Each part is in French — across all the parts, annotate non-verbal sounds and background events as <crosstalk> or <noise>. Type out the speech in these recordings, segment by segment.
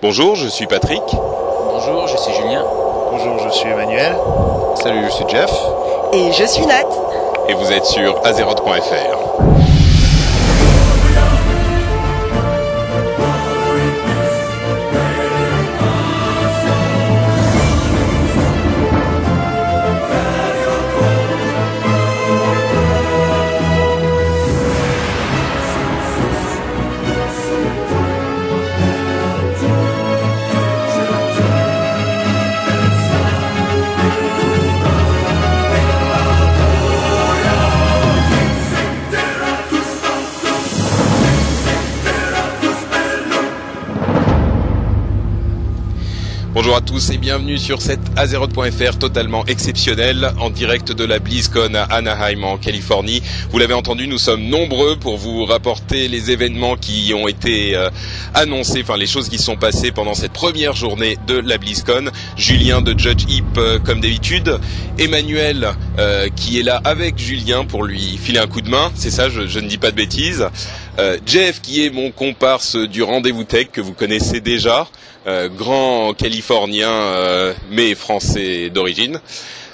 Bonjour, je suis Patrick. Bonjour, je suis Julien. Bonjour, je suis Emmanuel. Salut, je suis Jeff. Et je suis Nat. Et vous êtes sur azeroth.fr. tous et bienvenue sur cette Azeroth.fr totalement exceptionnelle en direct de la BlizzCon à Anaheim en Californie. Vous l'avez entendu, nous sommes nombreux pour vous rapporter les événements qui ont été euh, annoncés, enfin les choses qui sont passées pendant cette première journée de la BlizzCon. Julien de Judge Heap euh, comme d'habitude, Emmanuel euh, qui est là avec Julien pour lui filer un coup de main, c'est ça, je, je, ne dis pas de bêtises. Jeff qui est mon comparse du rendez-vous tech que vous connaissez déjà. Euh, grand californien euh, mais français d'origine,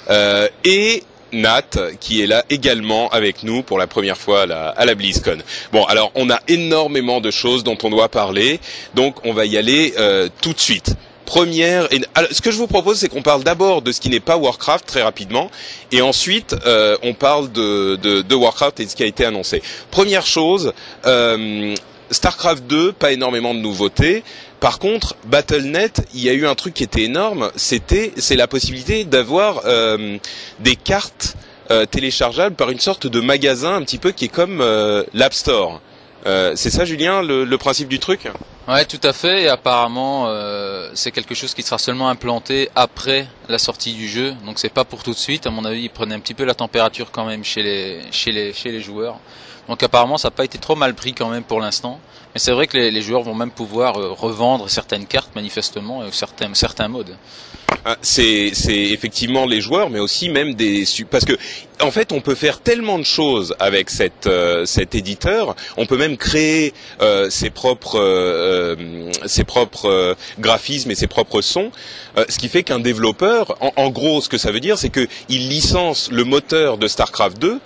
euh, et Nat qui est là également avec nous pour la première fois à la, à la BlizzCon. Bon, alors on a énormément de choses dont on doit parler, donc on va y aller tout de suite première. Et, alors, ce que je vous propose, c'est qu'on parle d'abord de ce qui n'est pas Warcraft très rapidement, et ensuite euh, on parle de, de, de, Warcraft et de ce qui a été annoncé. Première chose, euh, Starcraft 2, pas énormément de nouveautés. Par contre, Battle.net, il y a eu un truc qui était énorme, c'était c'est la possibilité d'avoir euh, des cartes euh, téléchargeables par une sorte de magasin un petit peu qui est comme euh, l'App Store. Euh, c'est ça, Julien, le, principe du truc? Ouais, tout à fait. Et apparemment, euh, c'est quelque chose qui sera seulement implanté après la sortie du jeu. Donc c'est pas pour tout de suite. À mon avis, ils prenaient un petit peu la température quand même chez les chez les chez les joueurs. Donc apparemment, ça n'a pas été trop mal pris quand même pour l'instant. Mais c'est vrai que les, joueurs vont même pouvoir euh, revendre certaines cartes manifestement, euh, certains certains modes. Ah, c'est effectivement les joueurs, mais aussi même des parce que en fait on peut faire tellement de choses avec euh, cet éditeur. On peut même créer euh, ses propres euh, ses propres graphismes et ses propres sons, ce qui fait qu'un développeur, en, gros, ce que ça veut dire, c'est qu'il licence le moteur de Starcraft 2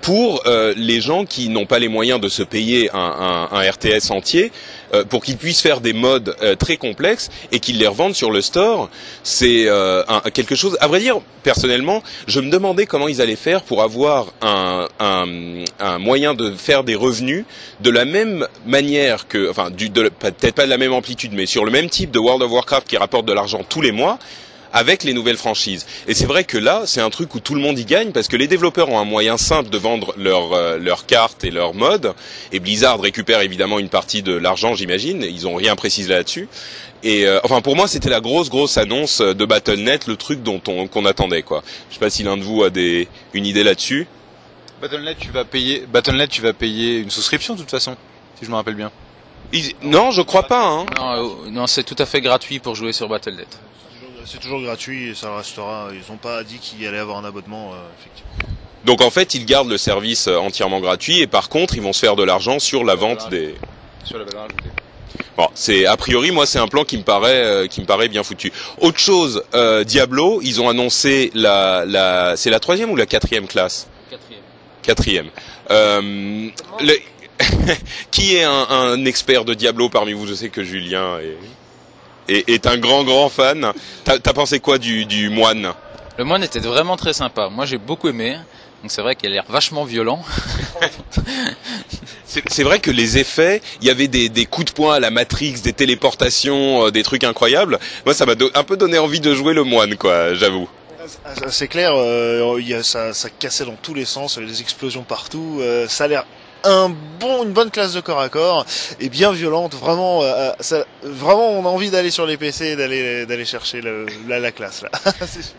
pour euh, les gens qui n'ont pas les moyens de se payer un, un, un RTS entier, euh, pour qu'ils puissent faire des modes euh, très complexes et qu'ils les revendent sur le store. C'est euh, quelque chose. À vrai dire, personnellement, je me demandais comment ils allaient faire pour avoir un, un moyen de faire des revenus de la même manière que, enfin, peut-être pas de la même amplitude, mais sur le même type de World of Warcraft qui rapporte de l'argent tous les mois avec les nouvelles franchises. Et c'est vrai que là, c'est un truc où tout le monde y gagne parce que les développeurs ont un moyen simple de vendre leurs euh, leurs cartes et leurs modes. Et Blizzard récupère évidemment une partie de l'argent, j'imagine. Ils ont rien précisé là-dessus. Et euh, enfin pour moi, c'était la grosse grosse annonce de Battle.net, le truc dont on qu'on attendait quoi. Je sais pas si l'un de vous a des une idée là-dessus. Battle.net, tu vas payer Battle.net, tu vas payer une souscription de toute façon, si je me rappelle bien. Ils... Non, je crois pas. Hein. Non, euh, non c'est tout à fait gratuit pour jouer sur Battle.net c'est toujours gratuit et ça restera. Ils n'ont pas dit qu'il allait avoir un abonnement, euh, effectivement. Donc en fait, ils gardent le service euh, entièrement gratuit et par contre, ils vont se faire de l'argent sur la vente des. Sur la valeur ajoutée. Bon, c'est a priori moi c'est un plan qui me paraît euh, qui me paraît bien foutu. Autre chose, euh, Diablo, ils ont annoncé la la c'est la troisième ou la quatrième classe? Quatrième. Quatrième. Euh, le... <laughs> qui est un, un, expert de Diablo parmi vous? Je sais que Julien est est, est un grand grand fan. T'as as pensé quoi du, du moine? Le moine était vraiment très sympa. Moi j'ai beaucoup aimé. Donc c'est vrai qu'il a l'air vachement violent. c'est vrai que les effets, il y avait des, des, coups de poing à la Matrix, des téléportations, euh, des trucs incroyables. Moi, ça m'a un peu donné envie de jouer le moine, quoi, j'avoue. C'est clair, euh, y a, ça, ça cassait dans tous les sens, il y avait des explosions partout. Euh, ça a l'air un bon, une bonne classe de corps à corps et bien violente. Vraiment, euh, ça, vraiment, on a envie d'aller sur les PC et d'aller d'aller chercher la, la, classe là. <laughs> C'est sûr.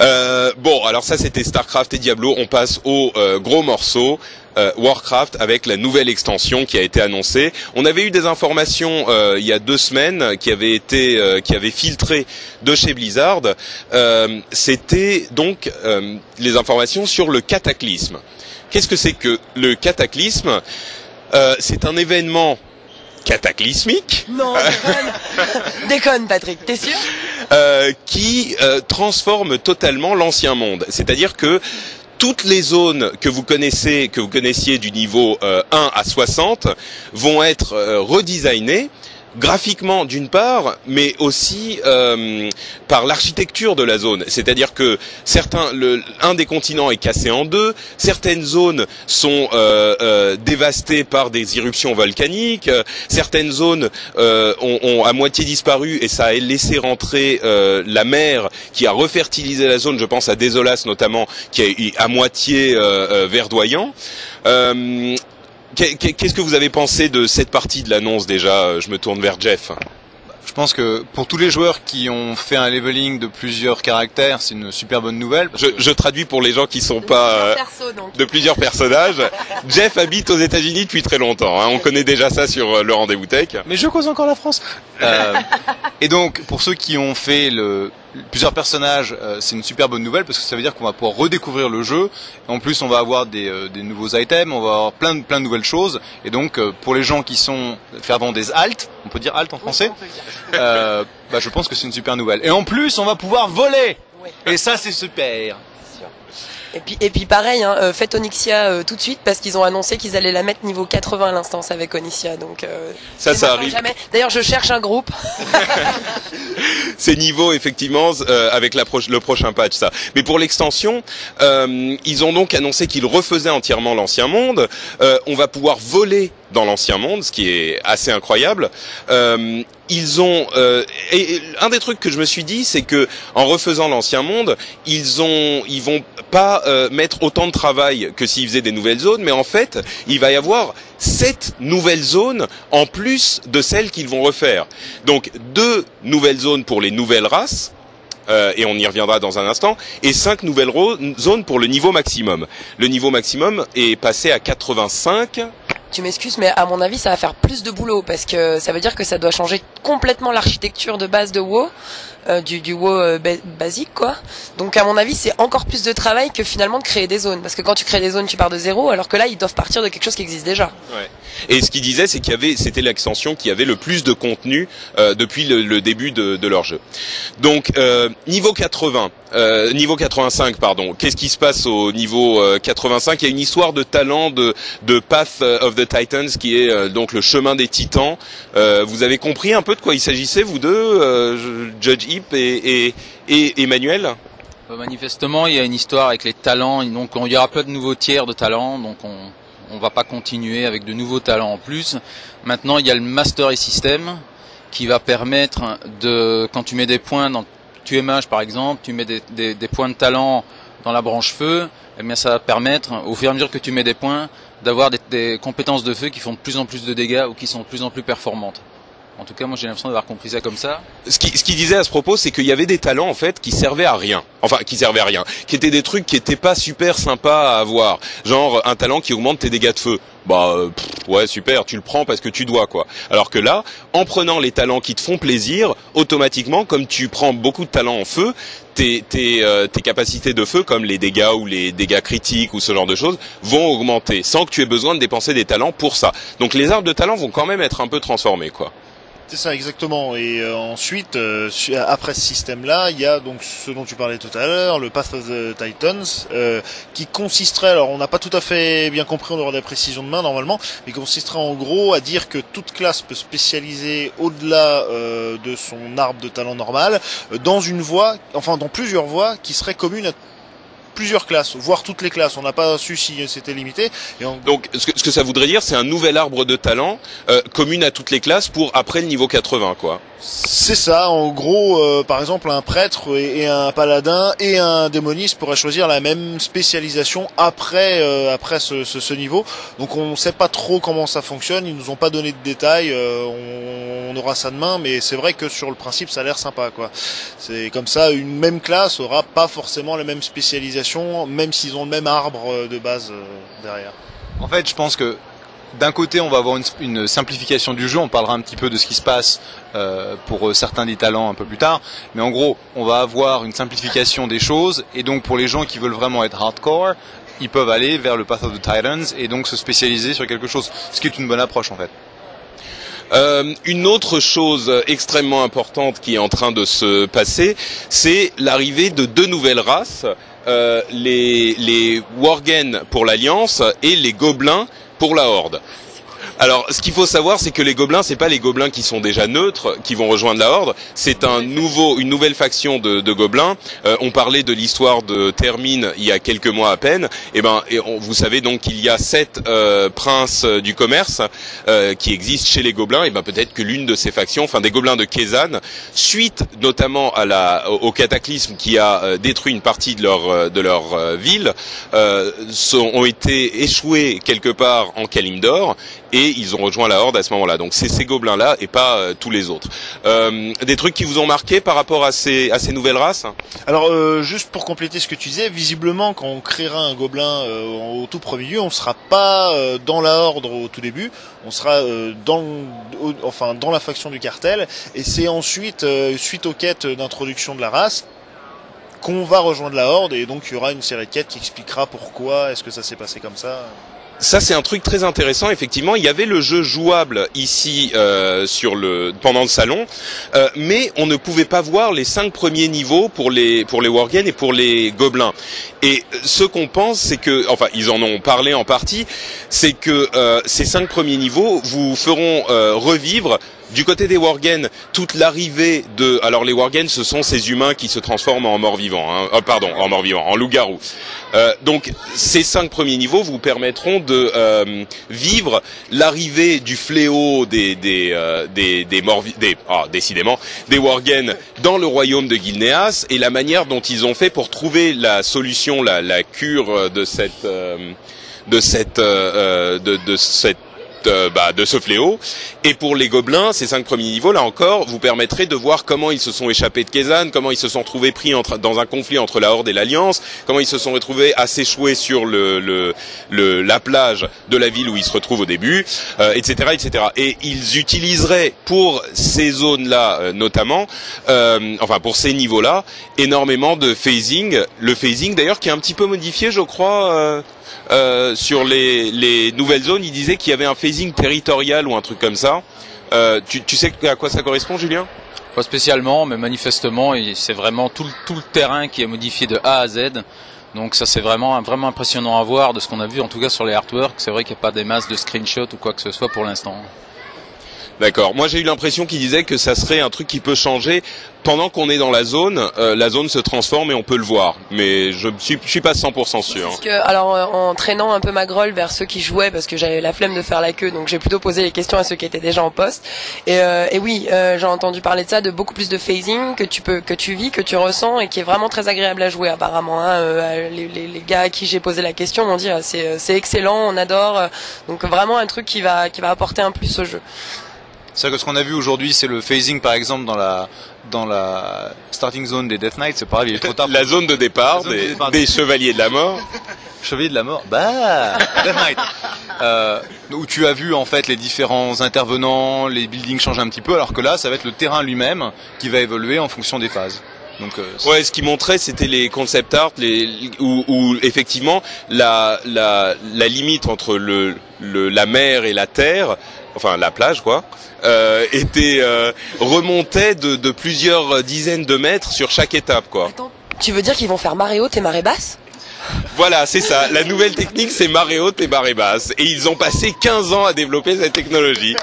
Euh, bon, alors ça c'était Starcraft et Diablo. On passe au euh, gros morceau. Euh, Warcraft avec la nouvelle extension qui a été annoncée. On avait eu des informations euh, il y a deux semaines qui avaient été euh, qui avaient filtré de chez Blizzard. C'était donc les informations sur le cataclysme. Qu'est-ce que c'est que le cataclysme? C'est un événement cataclysmique. Non, déconne. <laughs> déconne, Patrick. T'es sûr? Euh, Qui euh, transforme totalement l'ancien monde. C'est-à-dire que toutes les zones que vous connaissez, que vous connaissiez du niveau 1 à 60, vont être redesignées graphiquement d'une part, mais aussi euh, par l'architecture de la zone. C'est-à-dire que certains, le, un des continents est cassé en deux, certaines zones sont euh, euh, dévastées par des éruptions volcaniques, certaines zones ont, ont, à moitié disparu et ça a laissé rentrer la mer qui a refertilisé la zone. Je pense à Désolas notamment, qui est à moitié verdoyant. Qu'est-ce que vous avez pensé de cette partie de l'annonce déjà Je me tourne vers Jeff. Je pense que pour tous les joueurs qui ont fait un leveling de plusieurs caractères, c'est une super bonne nouvelle. Je, je, traduis pour les gens qui sont pas de plusieurs personnages. <laughs> Jeff habite aux États-Unis depuis très longtemps. Hein. On connaît déjà ça sur euh, le rendez-vous tech. Mais je cause encore la France. Euh, <laughs> et donc pour ceux qui ont fait le plusieurs personnages, euh, c'est une super bonne nouvelle parce que ça veut dire qu'on va pouvoir redécouvrir le jeu. En plus, on va avoir des, euh, des, nouveaux items, on va avoir plein de, plein de nouvelles choses. Et donc, euh, pour les gens qui sont fervents des alt, on peut dire alt en français, bah, je pense que c'est une super nouvelle. Et en plus, on va pouvoir voler. Et ça, c'est super. Et puis, et puis pareil, hein, euh, faites Onyxia euh, tout de suite parce qu'ils ont annoncé qu'ils allaient la mettre niveau 80 à l'instance avec Onyxia. Donc euh, ça, ça arrive. D'ailleurs, je cherche un groupe. <laughs> C'est niveau effectivement avec la le prochain patch ça. Mais pour l'extension, ils ont donc annoncé qu'ils refaisaient entièrement l'ancien monde. on va pouvoir voler dans l'ancien monde, ce qui est assez incroyable. Euh, ils ont euh, et, un des trucs que je me suis dit, c'est que en refaisant l'ancien monde, ils ont ils vont pas euh, mettre autant de travail que s'ils faisaient des nouvelles zones, mais en fait, il va y avoir sept nouvelles zones en plus de celles qu'ils vont refaire. Donc deux nouvelles zones pour les nouvelles races. Euh, et on y reviendra dans un instant, et cinq nouvelles zones pour le niveau maximum. Le niveau maximum est passé à 85 tu m'excuses, mais à mon avis, ça va faire plus de boulot parce que ça veut dire que ça doit changer complètement l'architecture de base de WoW, euh, du, WoW euh, basique, quoi. Donc, à mon avis, c'est encore plus de travail que finalement de créer des zones, parce que quand tu crées des zones, tu pars de zéro, alors que là, ils doivent partir de quelque chose qui existe déjà. Ouais. Et ce qu'il disait, c'est qu'il y avait, c'était l'extension qui avait le plus de contenu euh, depuis le, le, début de, de, leur jeu. Donc, euh, niveau 80, euh, niveau 85, pardon. Qu'est-ce qui se passe au niveau 85 Il y a une histoire de talent de, de Path of the Titans, qui est donc le chemin des Titans. vous avez compris un peu de quoi il s'agissait, vous deux, Judge Hip et, et, et Emmanuel? Manifestement, il y a une histoire avec les talents. Donc, il y aura pas de nouveaux tiers de talents. Donc, on, on va pas continuer avec de nouveaux talents en plus. Maintenant, il y a le Mastery System qui va permettre de, quand tu mets des points dans QMH par exemple, tu mets des, points de talent dans la branche feu, eh bien ça va permettre, au fur et à mesure que tu mets des points, d'avoir des, des compétences de feu qui font de plus en plus de dégâts ou qui sont de plus en plus performantes. En tout cas, moi j'ai l'impression d'avoir compris ça comme ça. Ce qu'il ce qui disait à ce propos, c'est qu'il y avait des talents en fait qui servaient à rien. Enfin, qui servaient à rien. Qui étaient des trucs qui étaient pas super sympas à avoir. Genre un talent qui augmente tes dégâts de feu. Bah euh, ouais super, tu le prends parce que tu dois quoi. Alors que là, en prenant les talents qui te font plaisir, automatiquement, comme tu prends beaucoup de talents en feu, tes, tes, euh, tes capacités de feu, comme les dégâts ou les dégâts critiques ou ce genre de choses, vont augmenter sans que tu aies besoin de dépenser des talents pour ça. Donc les arbres de talent vont quand même être un peu transformés quoi. C'est ça exactement. Et euh, ensuite, euh, après ce système-là, il y a donc ce dont tu parlais tout à l'heure, le Path of the Titans, euh, qui consisterait, alors on n'a pas tout à fait bien compris, on aura des précisions demain normalement, mais consisterait en gros à dire que toute classe peut spécialiser au-delà de son arbre de talent normal dans une voie, enfin dans plusieurs voies qui seraient communes à plusieurs classes, voire toutes les classes. On n'a pas su si c'était limité. Donc, ce que, ce ça voudrait dire, c'est un nouvel arbre de talent euh, commune à toutes les classes pour après le niveau 80, quoi. C'est ça, en gros, euh, par exemple, un prêtre et, un paladin et un démoniste pourraient choisir la même spécialisation après euh, après ce, ce, ce, niveau. Donc on ne sait pas trop comment ça fonctionne, ils nous ont pas donné de détails, euh, on, on, aura ça demain, mais c'est vrai que sur le principe ça a l'air sympa quoi. C'est comme ça, une même classe aura pas forcément la même spécialisation, même s'ils ont le même arbre de base derrière. En fait, je pense que d'un côté, on va avoir une, simplification du jeu. On parlera un petit peu de ce qui se passe euh, pour euh, certains des talents un peu plus tard. Mais en gros, on va avoir une simplification des choses. Et donc, pour les gens qui veulent vraiment être hardcore, ils peuvent aller vers le Path of the Titans et donc se spécialiser sur quelque chose. Ce qui est une bonne approche, en fait. Euh, une autre chose extrêmement importante qui est en train de se passer, c'est l'arrivée de deux nouvelles races, euh, les, les Worgen pour l'Alliance et les Gobelins pour la Horde. Alors, ce qu'il faut savoir, c'est que les gobelins, c'est pas les gobelins qui sont déjà neutres, qui vont rejoindre la Horde. C'est un nouveau, une nouvelle faction de, de gobelins. Euh, on parlait de l'histoire de Termine il y a quelques mois à peine. Et eh ben, et on, vous savez donc qu'il y a sept euh, princes du commerce euh, qui existent chez les gobelins. Et ben peut-être que l'une de ces factions, enfin des gobelins de Kezan, suite notamment à la, au, cataclysme qui a euh, détruit une partie de leur euh, de leur ville, sont, ont été échoués quelque part en Kalimdor et ils ont rejoint la Horde à ce moment-là. Donc c'est ces gobelins-là et pas euh, tous les autres. Euh, des trucs qui vous ont marqué par rapport à ces, à ces nouvelles races Alors euh, juste pour compléter ce que tu disais, visiblement quand on créera un gobelin au tout premier lieu, on sera pas dans la Horde au tout début, on sera dans, enfin dans la faction du cartel, et c'est ensuite suite aux quêtes d'introduction de la race qu'on va rejoindre la Horde et donc il y aura une série de quêtes qui expliquera pourquoi est-ce que ça s'est passé comme ça ça c'est un truc très intéressant. Effectivement, il y avait le jeu jouable ici euh, sur le pendant le salon, euh, mais on ne pouvait pas voir les cinq premiers niveaux pour les pour les et pour les gobelins. Et ce qu'on pense, c'est que, enfin, ils en ont parlé en partie, c'est que euh, ces cinq premiers niveaux vous feront revivre du côté des Worgen, toute l'arrivée de, alors les Worgen, ce sont ces humains qui se transforment en morts-vivants, hein, euh, pardon, en morts-vivants, en loups-garous. Euh, donc ces cinq premiers niveaux vous permettront de euh, vivre l'arrivée du fléau des des des, des morts, des ah, décidément des Worgen dans le royaume de Gilneas et la manière dont ils ont fait pour trouver la solution, la, la cure de cette de cette de, de cette euh, bah, de ce fléau. Et pour les gobelins, ces cinq premiers niveaux, là encore, vous permettrez de voir comment ils se sont échappés de Kezan, comment ils se sont trouvés pris entre, dans un conflit entre la Horde et l'Alliance, comment ils se sont retrouvés à s'échouer sur le, le, la plage de la ville où ils se retrouvent au début, etc., euh, etc. Et ils utiliseraient pour ces zones-là, euh, notamment, enfin pour ces niveaux-là, énormément de phasing. Le phasing, d'ailleurs, qui est un petit peu modifié, je crois. Euh, sur les, les, nouvelles zones, il disait qu'il y avait un phasing territorial ou un truc comme ça. Euh, tu, tu, sais à quoi ça correspond, Julien? Pas spécialement, mais manifestement, c'est vraiment tout, tout, le terrain qui est modifié de A à Z. Donc ça c'est vraiment vraiment impressionnant à voir de ce qu'on a vu en tout cas sur les artworks. C'est vrai qu'il n'y a pas des masses de screenshots ou quoi que ce soit pour l'instant. D'accord. Moi, j'ai eu l'impression qu'il disait que ça serait un truc qui peut changer pendant qu'on est dans la zone. Euh, la zone se transforme et on peut le voir, mais je suis, je suis pas 100% sûr. Parce que, alors, euh, en traînant un peu ma grolle vers ceux qui jouaient, parce que j'avais la flemme de faire la queue, donc j'ai plutôt posé les questions à ceux qui étaient déjà en poste. Et, euh, et oui, euh, j'ai entendu parler de ça, de beaucoup plus de phasing que tu peux, que tu vis, que tu ressens, et qui est vraiment très agréable à jouer apparemment. Hein. Euh, les, les, les, gars à qui j'ai posé la question m'ont dit ah, c'est, c'est excellent, on adore. Donc vraiment un truc qui va, qui va apporter un plus au jeu. C'est que ce qu'on a vu aujourd'hui, c'est le phasing par exemple dans la dans la starting zone des Death Knights. C'est pareil, il est trop tard. <laughs> la zone de départ, des, des, chevaliers de la mort. <laughs> chevaliers de la mort. Bah, Death Knight. Euh, où tu as vu en fait les différents intervenants, les buildings changent un petit peu, alors que là, ça va être le terrain lui-même qui va évoluer en fonction des phases. Donc, euh, ouais, ce qui montrait, c'était les concept art, les, où, où, effectivement la, la, la limite entre le, le, la mer et la terre enfin la plage quoi, euh, était euh, remontait de, de, plusieurs dizaines de mètres sur chaque étape quoi. Attends, tu veux dire qu'ils vont faire marée haute et marée basse? Voilà, c'est ça. La nouvelle technique, c'est marée haute et marée basse. Et ils ont passé 15 ans à développer cette technologie.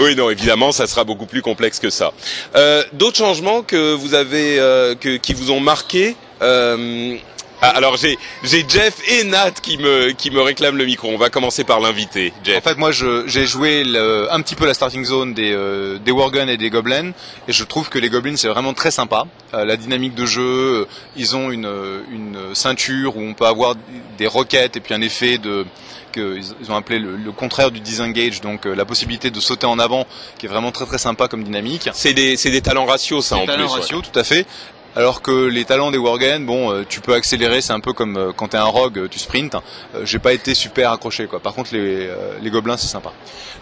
oui, non, évidemment, ça sera beaucoup plus complexe que ça. Euh, D'autres changements que vous avez, euh, que, qui vous ont marqué euh, ah, alors j'ai j'ai Jeff et Nat qui me qui me réclament le micro. On va commencer par l'invité. Jeff. En fait, moi j'ai joué le, un petit peu la starting zone des euh, des Worgen et des Goblins et je trouve que les Goblins c'est vraiment très sympa. Euh, la dynamique de jeu, euh, ils ont une une ceinture où on peut avoir des roquettes et puis un effet de que ils ont appelé le, contraire du disengage, donc la possibilité de sauter en avant, qui est vraiment très très sympa comme dynamique. C'est des c'est des talents ratios ça en talents plus. ratios, tout à fait Alors que les talents des Worgen, bon, euh, tu peux accélérer, c'est un peu comme euh, quand t'es un rogue, euh, tu sprints. j'ai pas été super accroché quoi. Par contre, les, les gobelins, c'est sympa.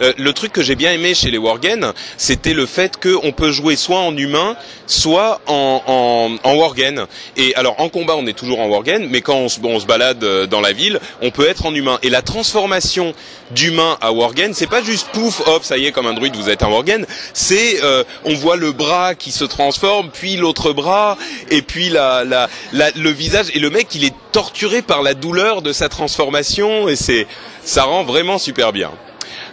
le truc que j'ai bien aimé chez les Worgen, c'était le fait qu'on peut jouer soit en humain, soit en, en, en Worgen. Et alors en combat, on est toujours en Worgen, mais quand on se, on se balade dans la ville, on peut être en humain. Et la transformation d'humain à Worgen, c'est pas juste pouf, hop, ça y est, comme un druide, vous êtes un Worgen. C'est, on voit le bras qui se transforme, puis l'autre bras, et puis la, la, le visage et le mec il est torturé par la douleur de sa transformation et c'est ça rend vraiment super bien.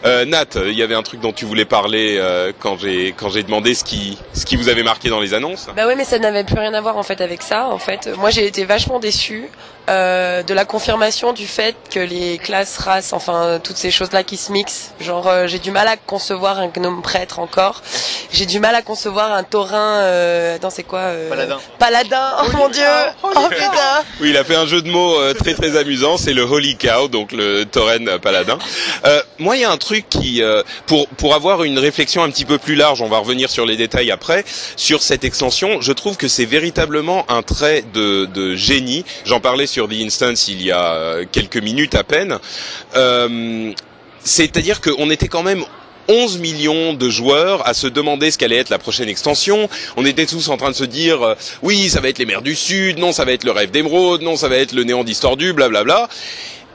Euh, Nat, il y avait un truc dont tu voulais parler euh, quand j'ai quand j'ai demandé ce qui ce qui vous avait marqué dans les annonces. Bah oui, mais ça n'avait plus rien à voir en fait avec ça. En fait, moi j'ai été vachement déçu euh, de la confirmation du fait que les classes, races, enfin toutes ces choses-là qui se mixent. Genre, euh, j'ai du mal à concevoir un gnome prêtre encore. J'ai du mal à concevoir un taurin. Euh, dans c'est quoi euh, Paladin. Paladin. Oh mon dieu. Oh, oh putain. Oui, il a fait un jeu de mots très très amusant. C'est le Holy Cow, donc le tauren paladin. moi, il y a un truc qui, pour pour avoir une réflexion un petit peu plus large, on va revenir sur les détails après sur cette extension. Je trouve que c'est véritablement un trait de, de génie. J'en parlais sur sur The Instance il y a euh, quelques minutes à peine. Euh, c'est-à-dire qu'on était quand même 11 millions de joueurs à se demander ce qu'allait être la prochaine extension. On était tous en train de se dire euh, oui, ça va être les mers du Sud, non, ça va être le rêve d'émeraude, non, ça va être le néant distordu, blablabla.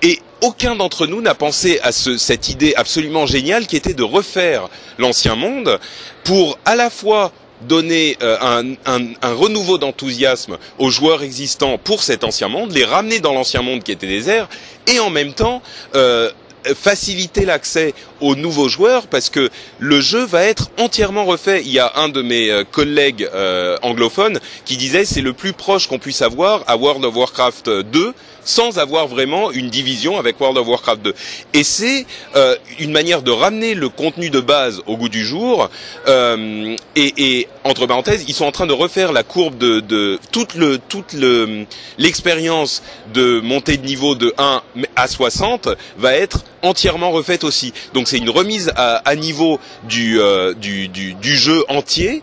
Et aucun d'entre nous n'a pensé à ce, cette idée absolument géniale qui était de refaire l'ancien monde pour à la fois donner euh, un, un, un, renouveau d'enthousiasme aux joueurs existants pour cet ancien monde, les ramener dans l'ancien monde qui était désert, et en même temps euh, faciliter l'accès aux nouveaux joueurs parce que le jeu va être entièrement refait. Il y a un de mes euh, collègues euh, anglophones qui disait c'est le plus proche qu'on puisse avoir à World of Warcraft 2 sans avoir vraiment une division avec World of Warcraft 2. Et c'est euh, une manière de ramener le contenu de base au goût du jour. Euh, et, et, entre parenthèses, ils sont en train de refaire la courbe de, de toute le toute le l'expérience de montée de niveau de 1 à 60 va être entièrement refaite aussi. Donc c'est une remise à, niveau euh, du, du, du jeu entier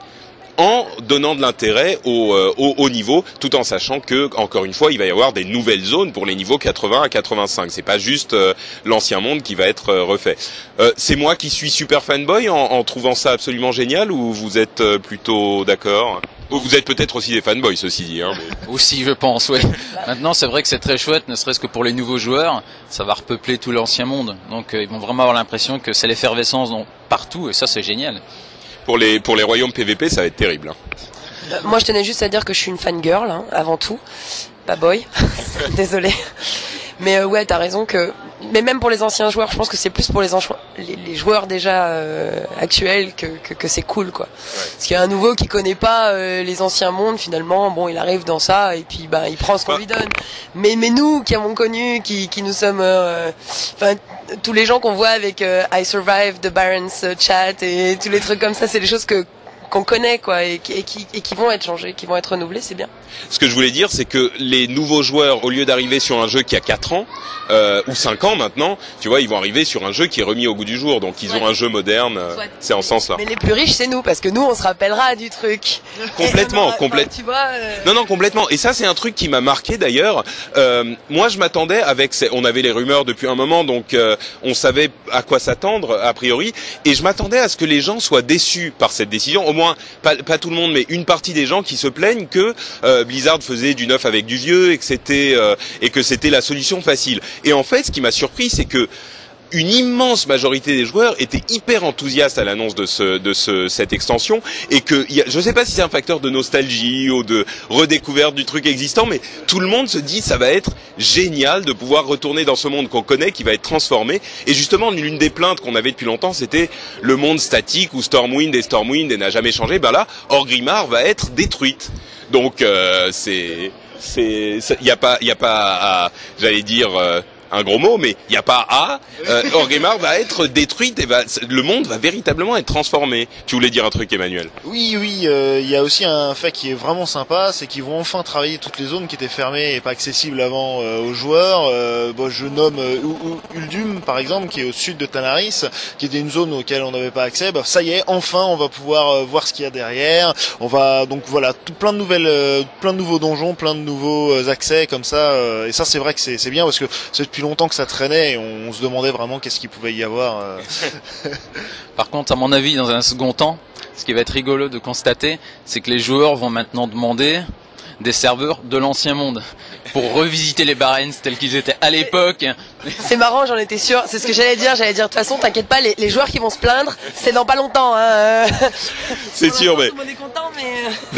en donnant de l'intérêt au, euh, au, au, niveau, tout en sachant que, encore une fois, il va y avoir des nouvelles zones pour les niveaux 80 à 85. C'est pas juste euh, l'ancien monde qui va être euh, refait. c'est moi qui suis super fanboy en, en, trouvant ça absolument génial, ou vous êtes plutôt d'accord? Vous êtes peut-être aussi des fanboys, ceci dit. Hein, Aussi, je pense, oui. <laughs> Maintenant, c'est vrai que c'est très chouette, ne serait-ce que pour les nouveaux joueurs. Ça va repeupler tout l'ancien monde. Donc, ils vont vraiment avoir l'impression que c'est l'effervescence partout, et ça, c'est génial pour les pour les royaumes PVP, ça va être terrible. Hein. Euh, moi, je tenais juste à dire que je suis une fan girl hein, avant tout, pas boy. <laughs> Désolé. Mais euh, ouais, t'as raison que. Mais même pour les anciens joueurs, je pense que c'est plus pour les, les, les joueurs déjà euh, actuels que, que, que c'est cool, quoi. Ouais. Parce qu'il y a un nouveau qui connaît pas euh, les anciens mondes, finalement, bon, il arrive dans ça et puis bah, il prend ce qu'on lui donne. Mais mais nous qui avons connu, qui, qui nous sommes, euh, enfin tous les gens qu'on voit avec I Survive, The Baron's Chat et tous les trucs comme ça, c'est des choses que qu'on connaît quoi et, et, qui, et qui vont être changés, qui vont être renouvelés, c'est bien. Ce que je voulais dire, c'est que les nouveaux joueurs, au lieu d'arriver sur un jeu qui a 4 ans euh, ou 5 ans maintenant, tu vois, ils vont arriver sur un jeu qui est remis au goût du jour. Donc ils ont un jeu moderne. Euh, c'est en ce sens-là. Mais les plus riches, c'est nous, parce que nous, on se rappellera du truc. <laughs> Complètement, complètement. Tu vois. Euh... Non, non, complètement. Et ça, c'est un truc qui m'a marqué d'ailleurs. Euh, moi, je m'attendais avec, on avait les rumeurs depuis un moment, donc euh, on savait à quoi s'attendre a priori, et je m'attendais à ce que les gens soient déçus par cette décision. Au pas tout le monde, mais une partie des gens qui se plaignent que euh, Blizzard faisait du neuf avec du vieux et que c'était euh, et que c'était la solution facile. Et en fait, ce qui m'a surpris, c'est que une immense majorité des joueurs étaient hyper enthousiastes à l'annonce de, ce, de ce, cette extension et que y a, je sais pas si c'est un facteur de nostalgie ou de redécouverte du truc existant, mais tout le monde se dit ça va être génial de pouvoir retourner dans ce monde qu'on connaît, qui va être transformé. Et justement, l'une des plaintes qu'on avait depuis longtemps, c'était le monde statique où Stormwind et Stormwind n'a jamais changé. Ben là, Orgrimmar va être détruite. Donc euh, c'est c'est il n'y a pas y a pas j'allais dire euh, un gros mot, mais il n'y a pas A. Euh, Orgrimmar va être détruite et va, le monde va véritablement être transformé. Tu voulais dire un truc, Emmanuel Oui, oui, euh, il y a aussi un fait qui est vraiment sympa, c'est qu'ils vont enfin travailler toutes les zones qui étaient fermées et pas accessibles avant euh, aux joueurs. Euh, bon, je nomme euh, Uldum, par exemple, qui est au sud de Tanaris, qui était une zone auquel on n'avait pas accès. Bah, ça y est, enfin, on va pouvoir euh, voir ce qu'il y a derrière. On va donc voilà, plein de nouvelles, plein de nouveaux donjons, plein de nouveaux accès comme ça. et ça, c'est vrai que c'est bien parce que depuis longtemps que ça traînait et on, on se demandait vraiment qu'est-ce qu'il pouvait y avoir. euh. <laughs> Par contre, à mon avis, dans un second temps, ce qui va être rigolo de constater, c'est que les joueurs vont maintenant demander des serveurs de l'ancien monde pour revisiter les Barents tels qu'ils étaient à l'époque. C'est marrant, j'en étais sûr. C'est ce que j'allais dire. J'allais dire, de toute façon, t'inquiète pas, les, les joueurs qui vont se plaindre, c'est dans pas longtemps. Hein. <laughs> C'est sûr, mais est content,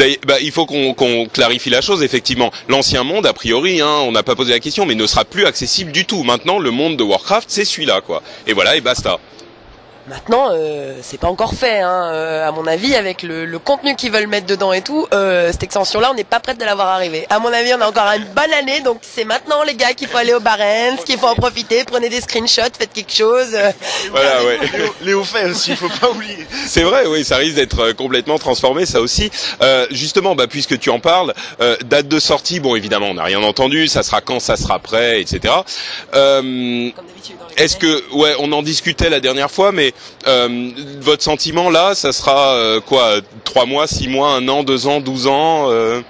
euh, bah, il faut qu'on qu'on clarifie la chose. Effectivement, l'ancien monde, a priori, hein, on n'a pas posé la question, mais ne sera plus accessible du tout. Maintenant, le monde de Warcraft, c'est celui-là, quoi. Et voilà, et basta. Maintenant, euh, c'est pas encore fait. Hein. Euh, à mon avis, avec le, le contenu qu'ils veulent mettre dedans et tout, euh, cette extension-là, on n'est pas prête de l'avoir arrivée. À mon avis, on a encore une bonne année, donc c'est maintenant, les gars, qu'il faut aller au Barents, qu'il faut en profiter. Prenez des screenshots, faites quelque chose. euh. Voilà, <laughs> ouais. Léo, Léo fait aussi, il faut pas oublier. C'est vrai, oui, ça risque d'être euh, complètement transformé, ça aussi. Euh, justement, bah, puisque tu en parles, euh, date de sortie, bon, évidemment, on n'a rien entendu. Ça sera quand, ça sera prêt, etc. Euh, Est-ce que, ouais, on en discutait la dernière fois, mais euh, votre sentiment là, ça sera euh, quoi, trois mois, six mois, un an, deux ans, douze ans euh,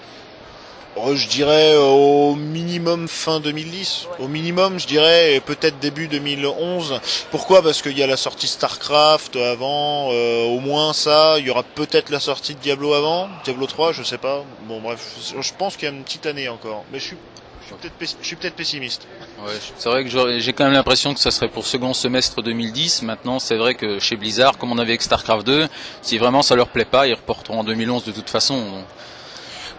Oh, je dirais au minimum fin 2010. Au minimum, je dirais et peut-être début 2011. Pourquoi? Parce qu'il y a la sortie StarCraft avant, euh, au moins ça. Il y aura peut-être la sortie de Diablo avant, Diablo 3, je sais pas. Bon bref, je pense qu'il y a une petite année encore. Mais suis, je suis peut-être pessimiste. Ouais, c'est vrai que j'aurais- j'ai quand même l'impression que ça serait pour second semestre 2010. Maintenant, c'est vrai que chez Blizzard, comme on avait avec StarCraft 2, si vraiment ça leur plaît pas, ils reporteront en 2011 de toute façon. Donc,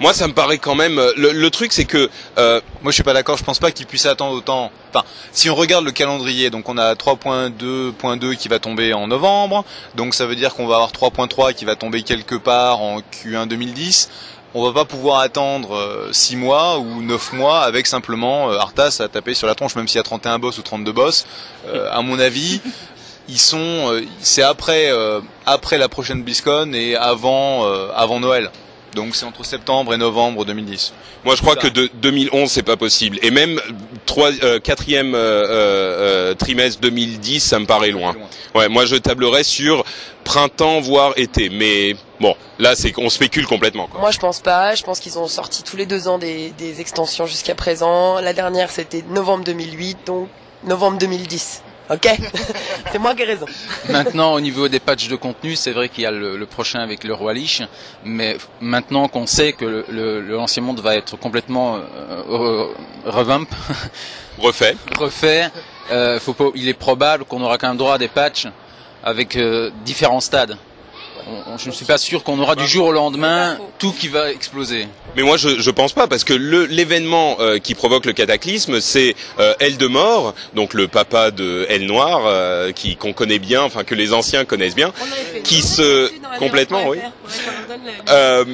Moi, ça me paraît quand même. euh, Le, le truc, c'est que euh, Moi, je suis pas d'accord. Je pense pas qu'ils puissent attendre autant. Enfin, si on regarde le calendrier, donc on a 3.2.2 qui va tomber en novembre. Donc ça veut dire qu'on va avoir 3.3 qui va tomber quelque part en Q1 2010. On va pas pouvoir attendre 6 mois ou 9 mois avec simplement euh, Arthas à taper sur la tronche, même s'il y a 31 boss ou 32 boss. Euh, à mon avis, <laughs> ils sont, euh, c'est après, euh, après la prochaine BlizzCon et avant, euh, avant Noël. Donc c'est entre septembre et novembre 2010. moi, je crois Ça. que de 2011, c'est pas possible. Et même trois, euh, quatrième euh, euh, euh, trimestre 2010, ça me paraît loin. Ouais, moi, je tablerais sur printemps voire été. Mais bon, là, c'est qu'on spécule complètement. Quoi. Moi, je pense pas. Je pense qu'ils ont sorti tous les deux ans des, des extensions jusqu'à présent. La dernière, c'était novembre 2008, donc novembre 2010. Ok? <laughs> C'est moi qui ai raison. Maintenant, au niveau des patchs de contenu, c'est vrai qu'il y a le, le prochain avec le roi Lich, mais maintenant qu'on sait que le, le- le l'ancien monde va être complètement euh, euh, revamp, <laughs> Refait. refait, euh, faut pas, il est probable qu'on aura quand même droit à des patchs avec euh, différents stades. On- on- je ne suis pas sûr qu'on aura du jour au lendemain tout qui va exploser. Mais moi, je, je pense pas, parce que le l'événement euh, qui provoque le cataclysme, c'est euh, Eldemort, donc le papa de El Noir, euh, qui qu'on connaît bien, enfin que les anciens connaissent bien, Qui se- complètement, oui. euh,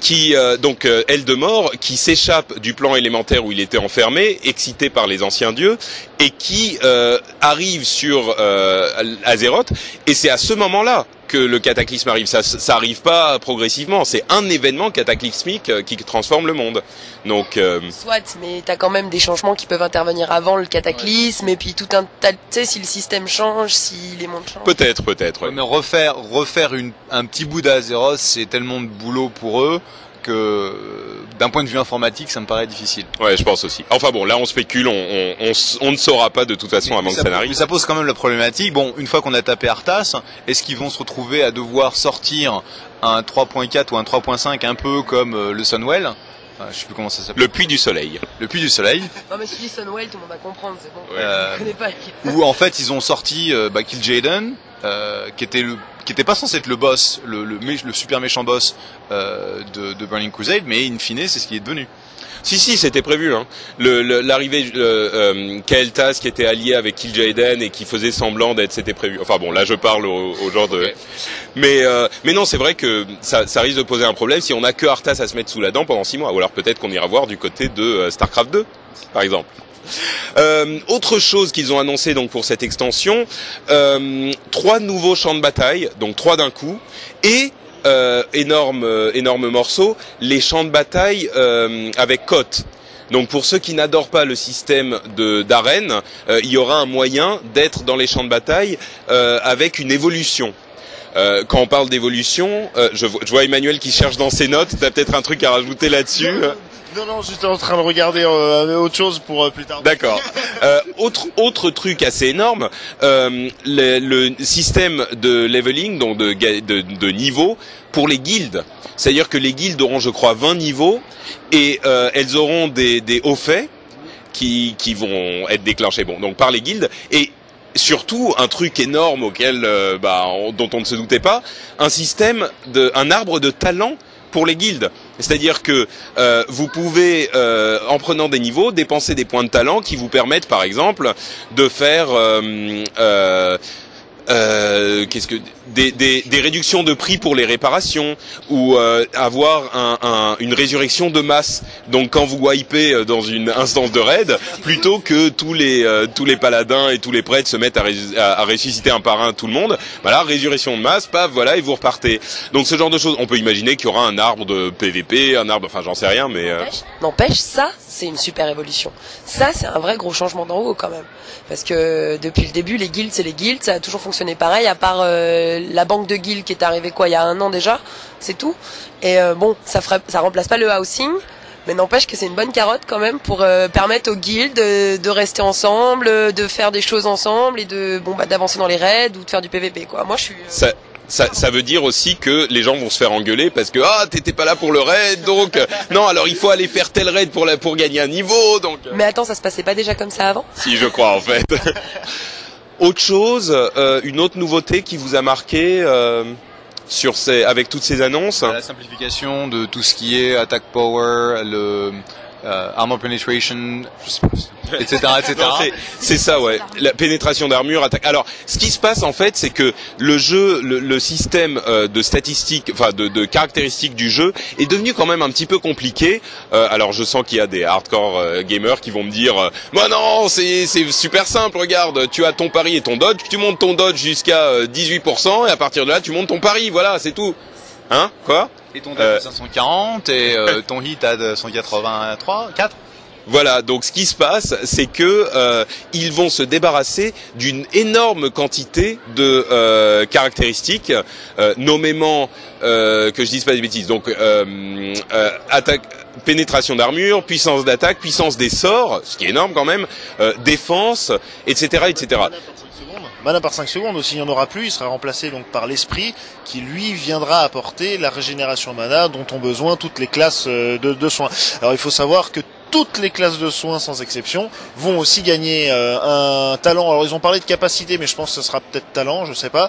qui euh, donc Eldemort, qui s'échappe du plan élémentaire où il était enfermé, excité par les anciens dieux, et qui euh, arrive sur euh, Azeroth, et c'est à ce moment-là que le cataclysme arrive. Ça, ça arrive pas progressivement. C'est un événement cataclysmique euh, qui transforme le monde. Donc, euh, Soit, mais t'as quand même des changements qui peuvent intervenir avant le cataclysme, et puis tout un tas, de- tu sais, si le système change, si les mondes changent. peut-être, peut-être. ouais. Ouais, mais refaire, refaire une, un petit bout d'Azeroth, c'est tellement de boulot pour eux que euh, d'un point de vue informatique, ça me paraît difficile. Ouais, je pense aussi. Enfin bon, là, on spécule. On, on, on, s- on ne saura pas de toute façon avant mais, que ça, ça mais n'arrive. ça pose quand même la problématique. Bon, une fois qu'on a tapé Arthas, est-ce qu'ils vont se retrouver à devoir sortir un 3.4 ou un 3.5 un peu comme euh, le Sunwell? Euh, Je sais plus comment ça s'appelle. Le puits du soleil. Le Puits du Soleil. Non, mais si tu dis Sunwell, tout le monde va comprendre, c'est bon. Euh, Je connais pas. où en fait ils ont sorti euh, bah, Kill Jaden, euh, qui était le qui était pas censé être le boss, le, le, le super méchant boss euh, de, de Burning Crusade, mais in fine c'est ce qui est devenu. Si, si, c'était prévu. Hein. Le- le- L'arrivée euh, euh, Kael'thas qui était allié avec Kil'jaeden et qui faisait semblant d'être, c'était prévu. Enfin bon, là je parle au, au genre de. Mais euh, mais non, c'est vrai que ça, ça risque de poser un problème si on a que Arthas à se mettre sous la dent pendant six mois. Ou alors peut-être qu'on ira voir du côté de euh, Starcraft 2, par exemple. Euh, autre chose qu'ils ont annoncé donc pour cette extension, euh, trois nouveaux champs de bataille, donc trois d'un coup, et euh, énorme euh, énorme morceau, les champs de bataille euh, avec cote. Donc pour ceux qui n'adorent pas le système de d'arène, il y aura un moyen d'être dans les champs de bataille avec une évolution. Euh, quand on parle d'évolution, euh, je, vois- je vois Emmanuel qui cherche dans ses notes. T'as peut-être un truc à rajouter là-dessus. Non, non, j'étais en train de regarder euh, autre chose pour euh, plus tard. D'accord. <laughs> Euh, autre autre truc assez énorme, euh, le, le système de leveling, donc de, de, de niveaux pour les guildes. C'est-à-dire que les guildes auront, je crois, 20 niveaux et euh, elles auront des, des hauts faits qui, qui vont être déclenchés bon, donc par les guildes et surtout un truc énorme auquel euh, bah, on- dont on ne se doutait pas, un système de un arbre de talent pour les guildes. C'est-à-dire que euh, vous pouvez, euh, en prenant des niveaux, dépenser des points de talent qui vous permettent, par exemple, de faire euh, qu'est-ce que des, des, des réductions de prix pour les réparations ou euh, avoir un, un- une résurrection de masse. Donc quand vous wipez euh, dans une instance de raid, plutôt que tous les euh, tous les paladins et tous les prêtres se mettent à, à, ressusciter un par un tout le monde, voilà résurrection de masse, paf, voilà et vous repartez. Donc ce genre de choses, on peut imaginer qu'il y aura un arbre de PVP, un arbre, enfin j'en sais rien, mais N'empêche, ça, c'est une super évolution. Ça, c'est un vrai gros changement d'en haut quand même. Parce que depuis le début, les guildes, c'est les guildes, ça a toujours fonctionné pareil, à part euh, la banque de guildes qui est arrivée quoi, il y a un an déjà, c'est tout. Et euh, bon, ça fera, ça remplace pas le housing, mais n'empêche que c'est une bonne carotte quand même pour euh, permettre aux guildes euh, de rester ensemble, euh, de faire des choses ensemble et de bon bah d'avancer dans les raids ou de faire du PVP quoi. Moi, je suis. euh, ça, ça veut dire aussi que les gens vont se faire engueuler parce que ah t'étais pas là pour le raid donc euh, non alors il faut aller faire tel raid pour la, pour gagner un niveau donc euh, Mais attends, ça se passait pas déjà comme ça avant? Si je crois en fait. <laughs> Autre chose, euh, une autre nouveauté qui vous a marqué euh, sur ces avec toutes ces annonces? La simplification de tout ce qui est attack power, le euh, armor penetration, <laughs> etc., etc. C'est- ça, ouais. La pénétration d'armure, attaque. Alors, ce qui se passe en fait, c'est que le jeu, le, le système euh, de statistiques, enfin de, de caractéristiques du jeu, est devenu quand même un petit peu compliqué. Euh, alors, je sens qu'il y a des hardcore euh, gamers qui vont me dire, euh, moi non, c'est c'est super simple. Regarde, tu as ton pari et ton dodge, tu montes ton dodge jusqu'à euh, 18% et à partir de là, tu montes ton pari. Voilà, c'est tout. Hein Quoi Et ton Euh, def à 540 et euh, <laughs> ton hit à 183, 4 Voilà, donc ce qui se passe, c'est que euh, ils vont se débarrasser d'une énorme quantité de euh, caractéristiques, euh, nommément euh, que je dise pas des bêtises. Donc euh, euh, attaque, pénétration d'armure, puissance d'attaque, puissance des sorts, ce qui est énorme quand même, euh, défense, etc., etc. Mana par 5 secondes aussi, il n'y en aura plus, il sera remplacé donc par l'esprit qui lui viendra apporter la régénération mana dont ont besoin toutes les classes euh, de, soins. Alors il faut savoir que toutes les classes de soins sans exception vont aussi gagner euh, un talent. Alors ils ont parlé de capacité mais je pense que ce sera peut-être talent, je sais pas.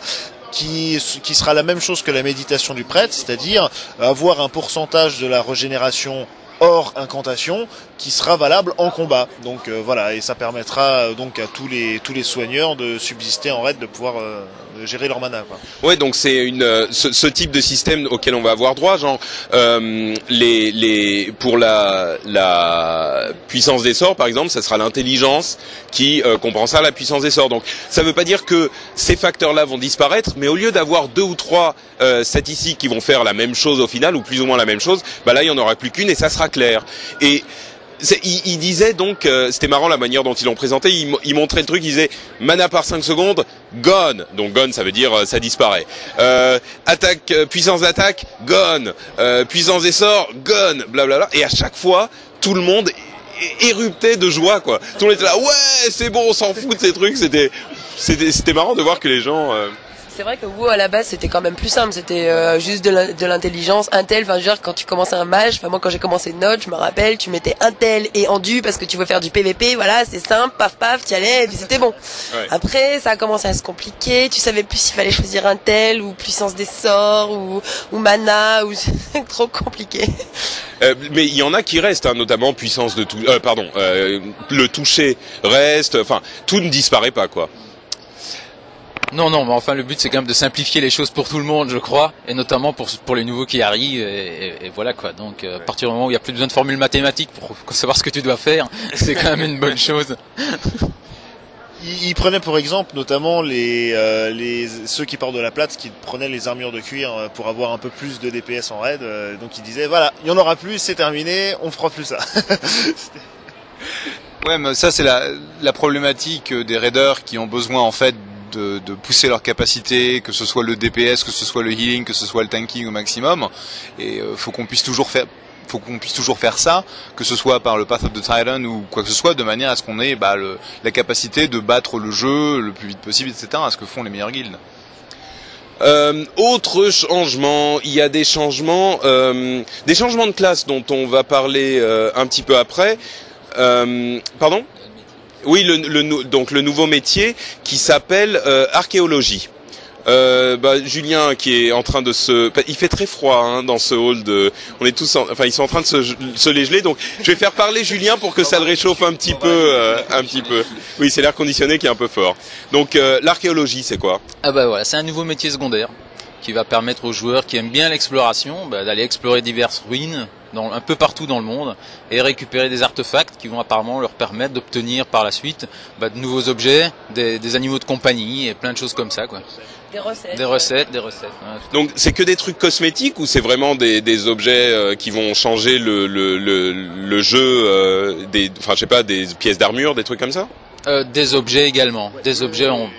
Qui, qui sera la même chose que la méditation du prêtre, c'est-à-dire avoir un pourcentage de la régénération hors incantation qui sera valable en combat. Donc euh, voilà, et ça permettra euh, donc à tous les tous les soigneurs de subsister en raid, de pouvoir euh, gérer leur mana. Quoi. Ouais, donc c'est une euh, ce, ce type de système auquel on va avoir droit, genre euh, les les pour la la puissance des sorts par exemple, ça sera l'intelligence qui euh, compensera la puissance des sorts. Donc ça veut pas dire que ces facteurs-là vont disparaître, mais au lieu d'avoir deux ou trois statistiques qui vont faire la même chose au final ou plus ou moins la même chose, bah là il y en aura plus qu'une et ça sera clair. Et il, il disait donc, euh, c'était marrant la manière dont ils l'ont présenté, il, il montrait le truc, il disait mana par 5 secondes, gone. Donc gone ça veut dire euh, ça disparaît. Euh, attaque, euh, puissance d'attaque, gone. Euh, puissance des sorts, gone. Blablabla. Et à chaque fois, tout le monde éruptait de joie quoi. Tout le monde était là, ouais c'est bon, on s'en fout de ces trucs. C'était, c'était, c'était marrant de voir que les gens. C'est vrai que WoW à la base c'était quand même plus simple, c'était euh, juste de l'in- de l'intelligence, un tel, enfin dire quand tu commences un mage, enfin moi quand j'ai commencé Node, je me rappelle, tu mettais un tel et endu parce que tu veux faire du PVP, voilà, c'est simple, paf paf, tu allais et puis c'était bon. Ouais. Après ça a commencé à se compliquer, tu savais plus s'il fallait choisir un tel ou puissance des sorts ou, ou mana ou c'est <laughs> trop compliqué. Euh, mais il y en a qui restent, hein, notamment puissance de tout, euh, pardon, le toucher reste. Enfin, tout ne disparaît pas, quoi. Non, non, mais enfin le but c'est quand même de simplifier les choses pour tout le monde, je crois, et notamment pour pour les nouveaux qui arrivent, et, et, voilà quoi. Donc euh, à partir du moment où il n'y a plus besoin de formules mathématiques pour <laughs> savoir ce que tu dois faire, <laughs> c'est quand même une bonne chose. <laughs> Il, prenait pour exemple notamment les, euh, les ceux qui partent de la plate, qui prenaient les armures de cuir euh, pour avoir un peu plus de DPS en raid. donc il disait voilà, il y en aura plus, c'est terminé, on fera plus ça. ouais, mais ça c'est la, la problématique des raiders qui ont besoin en fait de, pousser leur capacité, que ce soit le DPS, que ce soit le healing, que ce soit le tanking au maximum. Et euh, faut qu'on puisse toujours faire faut qu'on puisse toujours faire ça, que ce soit par le Path of the Titan ou quoi que ce soit, de manière à ce qu'on ait bah, la capacité de battre le jeu le plus vite possible, etc. À ce que font les meilleures guildes. Euh, autre changement, il y a des changements, euh, des changements de classe dont on va parler euh, un petit peu après. Euh, pardon? Oui, le, donc le nouveau métier qui s'appelle euh, archéologie. Euh, bah, Julien qui est en train de se, il fait très froid hein, dans ce hall de, on est tous, enfin ils sont en train de se, se donc je vais faire parler Julien pour que ça le réchauffe un petit peu, euh, un petit peu. Oui, c'est l'air conditionné qui est un peu fort. Donc l'archéologie, c'est quoi? Ah bah voilà, c'est un nouveau métier secondaire qui va permettre aux joueurs qui aiment bien l'exploration bah, d'aller explorer diverses ruines dans, un peu partout dans le monde et récupérer des artefacts qui vont apparemment leur permettre d'obtenir par la suite bah, de nouveaux objets, des, des, animaux de compagnie et plein de choses comme ça. Quoi. Des recettes. Des recettes, des recettes. Donc c'est que des trucs cosmétiques ou c'est vraiment des, des objets euh, qui vont changer le, le, le, le jeu, euh, des, enfin je sais pas, des pièces d'armure, des trucs comme ça? Euh, Des objets également. Des objets en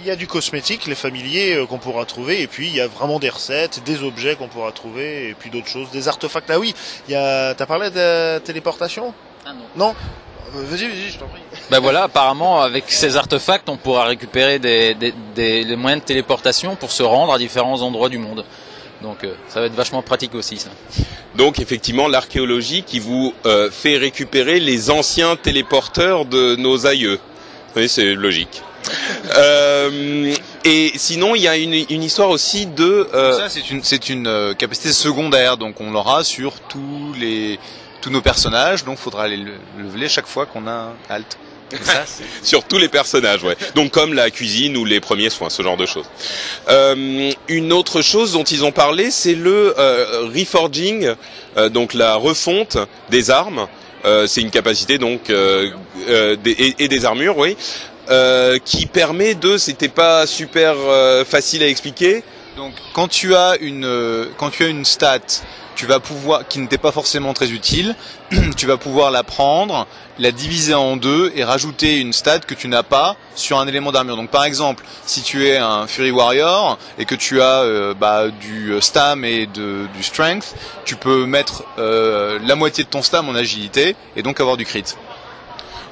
il y a du cosmétique, les familiers euh, qu'on pourra trouver, et puis il y a vraiment des recettes, des objets qu'on pourra trouver, et puis d'autres choses, des artefacts. Ah oui, il y a. T'as parlé de téléportation? Ah non. Non? Euh, vas-y, vas-y, je t'en prie. Ben voilà, apparemment, avec ces artefacts, on pourra récupérer des, des, des, moyens de téléportation pour se rendre à différents endroits du monde. Donc euh, ça va être vachement pratique aussi ça. Donc effectivement l'archéologie qui vous fait récupérer les anciens téléporteurs de nos aïeux. Oui, c'est logique. Euh, et sinon, il y a une, une histoire aussi de. Euh... Ça, c'est une, c'est une euh, capacité secondaire, donc on l'aura sur tous les tous nos personnages, donc faudra aller le leveler chaque fois qu'on a un alt. Ça, <laughs> sur tous les personnages, ouais. Donc comme la cuisine ou les premiers soins, ce genre de choses. Euh, une autre chose dont ils ont parlé, c'est le euh, reforging, euh, donc la refonte des armes. Euh, c'est une capacité donc des, et, et, des armures, oui, euh, qui permet de, c'était pas super euh, facile à expliquer. Donc quand tu as une euh, quand tu as une stat, tu vas pouvoir qui n'était pas forcément très utile, <clears throat> tu vas pouvoir la prendre, la diviser en deux et rajouter une stat que tu n'as pas sur un élément d'armure. Donc par exemple, si tu es un Fury Warrior et que tu as bah, du stam et de, du strength, tu peux mettre la moitié de ton stam en agilité et donc avoir du crit.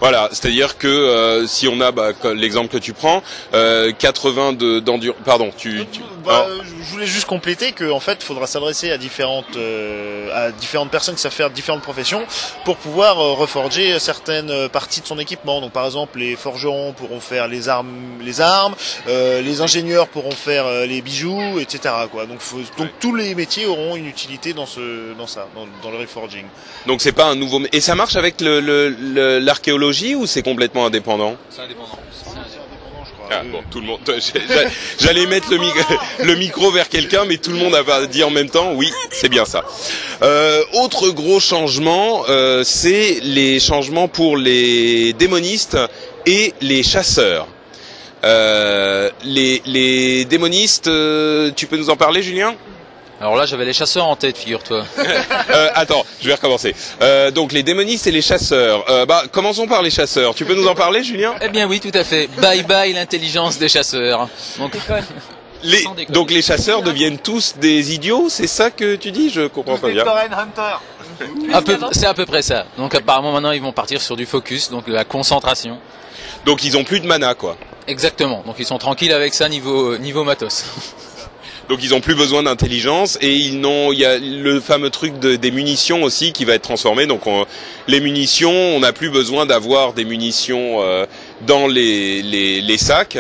Voilà, c'est-à-dire que euh, si on a bah, l'exemple que tu prends, euh, 80 d'endurance, pardon, tu, tu... Bah, je voulais juste compléter qu'en en fait, il faudra s'adresser à différentes euh, à différentes personnes qui savent faire différentes professions pour pouvoir euh, reforger certaines parties de son équipement. Donc par exemple, les forgerons pourront faire les armes, les armes, les ingénieurs pourront faire les bijoux, etc. Quoi. Donc, faut, donc tous les métiers auront une utilité dans ce dans ça, dans, dans le reforging. Donc c'est pas un nouveau et ça marche avec le l'archéologie ou c'est complètement indépendant C'est indépendant. Ah, bon, tout le monde. <laughs> J'allais mettre le, <laughs> le, micro vers quelqu'un, mais tout le monde a dit en même temps, oui, c'est bien ça. Euh, autre gros changement, euh, c'est les changements pour les démonistes et les chasseurs. Euh, les, les démonistes, euh, tu peux nous en parler, Julien? Alors là, j'avais les chasseurs en tête, figure-toi. <laughs> euh, attends, je vais recommencer. Euh, donc les démonistes et les chasseurs. Euh, bah, commençons par les chasseurs. Tu peux nous en parler, Julien? Eh bien oui, tout à fait. Bye bye l'intelligence des chasseurs. Donc, <laughs> les, donc les chasseurs deviennent tous des idiots, c'est ça que tu dis? Je comprends pas bien. <laughs> C'est à peu près ça. Donc apparemment maintenant ils vont partir sur du focus, donc de la concentration. Donc ils ont plus de mana, quoi. Exactement. Donc ils sont tranquilles avec ça niveau niveau matos. Donc ils ont plus besoin d'intelligence et ils n'ont il y a le fameux truc de, des munitions aussi qui va être transformé. Donc les munitions, on n'a plus besoin d'avoir des munitions euh, dans les, les sacs.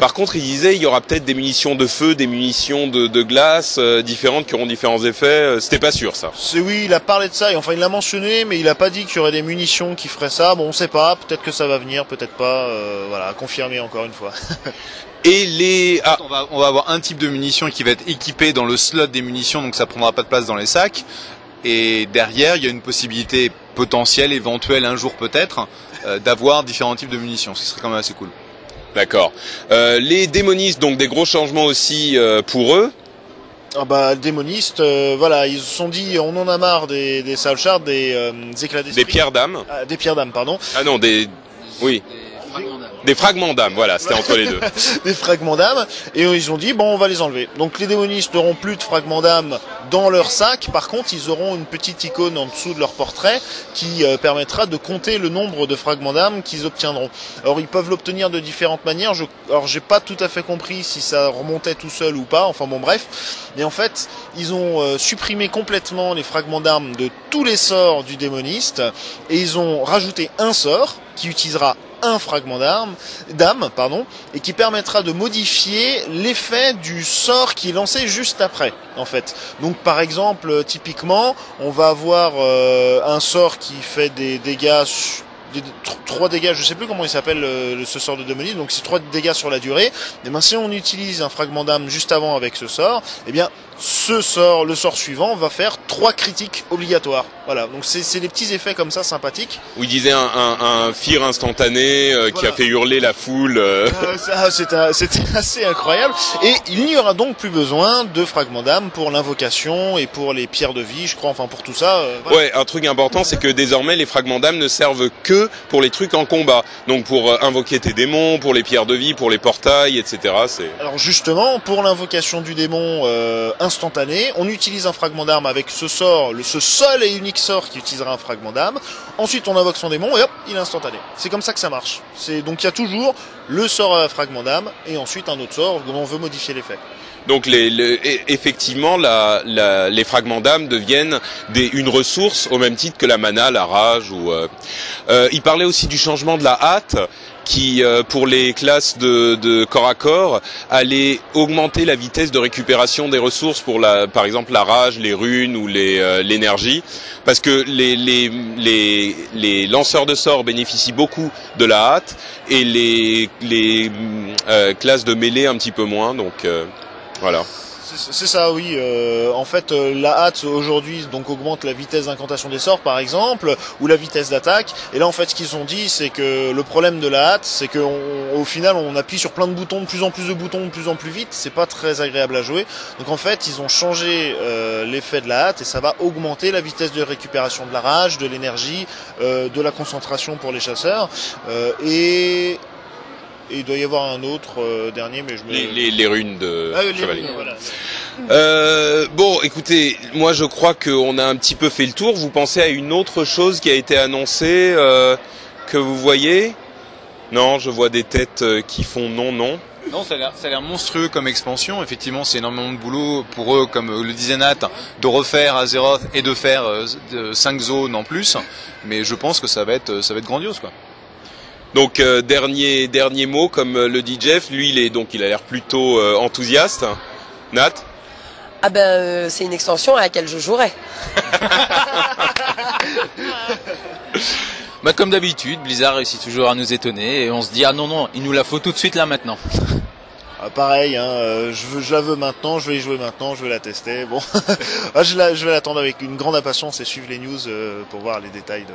Par contre, il disait il y aura peut-être des munitions de feu, des munitions de, de glace euh, différentes qui auront différents effets. Euh, C'était pas sûr ça. C'est oui, il a parlé de ça, et enfin il l'a mentionné, mais il a pas dit qu'il y aurait des munitions qui feraient ça. Bon, on sait pas, peut-être que ça va venir, peut-être pas. euh, voilà, confirmé encore une fois. <laughs> Et les ah On, va, on va avoir un type de munition qui va être équipé dans le slot des munitions, donc ça prendra pas de place dans les sacs. Et derrière, il y a une possibilité potentielle, éventuelle, un jour peut-être, euh, d'avoir différents types de munitions, ce qui serait quand même assez cool. D'accord. Euh, les démonistes donc des gros changements aussi euh, pour eux. Ah bah, démonistes, euh, voilà, ils se sont dit, on en a marre des, des sales shards, des, euh, des éclats d'esprit. Des pierres d'âme. Ah, des pierres d'âme, pardon. Ah non, des oui, des fragments d'âme. Voilà, c'était entre les deux. <laughs> des fragments d'âme et ils ont dit bon on va les enlever. Donc les démonistes n'auront plus de fragments d'âme dans leur sac, par contre ils auront une petite icône en dessous de leur portrait qui euh, permettra de compter le nombre de fragments d'âme qu'ils obtiendront. Alors ils peuvent l'obtenir de différentes manières, je, alors j'ai pas tout à fait compris si ça remontait tout seul ou pas, enfin bon bref, mais en fait ils ont euh, supprimé complètement les fragments d'âme de tous les sorts du démoniste et ils ont rajouté un sort qui utilisera un fragment d'arme, d'âme, pardon, et qui permettra de modifier l'effet du sort qui est lancé juste après, en fait. Donc, par exemple, typiquement, on va avoir euh, un sort qui fait des dégâts, trois dégâts, je sais plus comment il s'appelle euh, ce sort de démonie, donc c'est trois dégâts sur la durée. Et ben, si on utilise un fragment d'âme juste avant avec ce sort, eh bien, ce sort, le sort suivant, va faire trois critiques obligatoires. Voilà, donc c'est des petits effets comme ça sympathiques. Où il disait un, un, un fear instantané euh, qui a fait hurler la foule. euh. Euh, ça, C'était <laughs> assez incroyable. Et il n'y aura donc plus besoin de fragments d'âme pour l'invocation et pour les pierres de vie, je crois, enfin pour tout ça. euh, voilà. Ouais, un truc important, c'est que désormais les fragments d'âme ne servent que pour les trucs en combat. Donc pour euh, invoquer tes démons, pour les pierres de vie, pour les portails, etc. C'est Alors justement, pour l'invocation du démon euh, instantanée, on utilise un fragment d'âme avec ce sort, le, ce seul et unique sort qui utilisera un fragment d'âme. Ensuite, on invoque son démon et hop, il est instantané. C'est comme ça que ça marche. C'est donc il y a toujours le sort à fragment d'âme et ensuite un autre sort on veut modifier l'effet. donc les, le- effectivement les fragments d'âme deviennent une ressource au même titre que la mana, la rage ou. euh, euh, il parlait aussi du changement de la hâte qui, euh, pour les classes de, de corps à corps, allait augmenter la vitesse de récupération des ressources pour la, par exemple la rage, les runes ou euh, l'énergie, parce que les, les, les, les lanceurs de sorts bénéficient beaucoup de la hâte et les, les euh, classes de mêlée un petit peu moins, donc euh, voilà. C'est ça, oui. Euh, en fait, euh, la hâte aujourd'hui donc augmente la vitesse d'incantation des sorts, par exemple, ou la vitesse d'attaque. Et là, en fait, ce qu'ils ont dit, c'est que le problème de la hâte, c'est qu'au final, on appuie sur plein de boutons, de plus en plus de boutons, de plus en plus vite. C'est pas très agréable à jouer. Donc, en fait, ils ont changé euh, l'effet de la hâte et ça va augmenter la vitesse de récupération de la rage, de l'énergie, euh, de la concentration pour les chasseurs. Et et il doit y avoir un autre euh, dernier, mais je me. Les, les, les runes de Ah, les chevalier. runes, voilà. Euh, bon, écoutez, moi je crois qu'on a un petit peu fait le tour. Vous pensez à une autre chose qui a été annoncée euh, que vous voyez? Non, je vois des têtes qui font non, non. Non, ça a l'air- monstrueux comme expansion. Effectivement, c'est énormément de boulot pour eux, comme le disait Nat, de refaire Azeroth et de faire 5 zones en plus. Mais je pense que ça va être, ça va être grandiose, quoi. Donc euh, dernier dernier mot, comme euh, le dit Jeff, lui il est donc il a l'air plutôt euh, enthousiaste. Nat? Ah ben, euh, c'est une extension à laquelle je jouerai. <laughs> Bah comme d'habitude, Blizzard réussit toujours à nous étonner et on se dit ah non non, il nous la faut tout de suite là maintenant. Ah, pareil, hein, euh, je, veux, je la veux maintenant, je vais y jouer maintenant, je vais la tester. Bon, <laughs> Ah, je, la- je vais l'attendre avec une grande impatience et suivre les news euh, pour voir les détails de.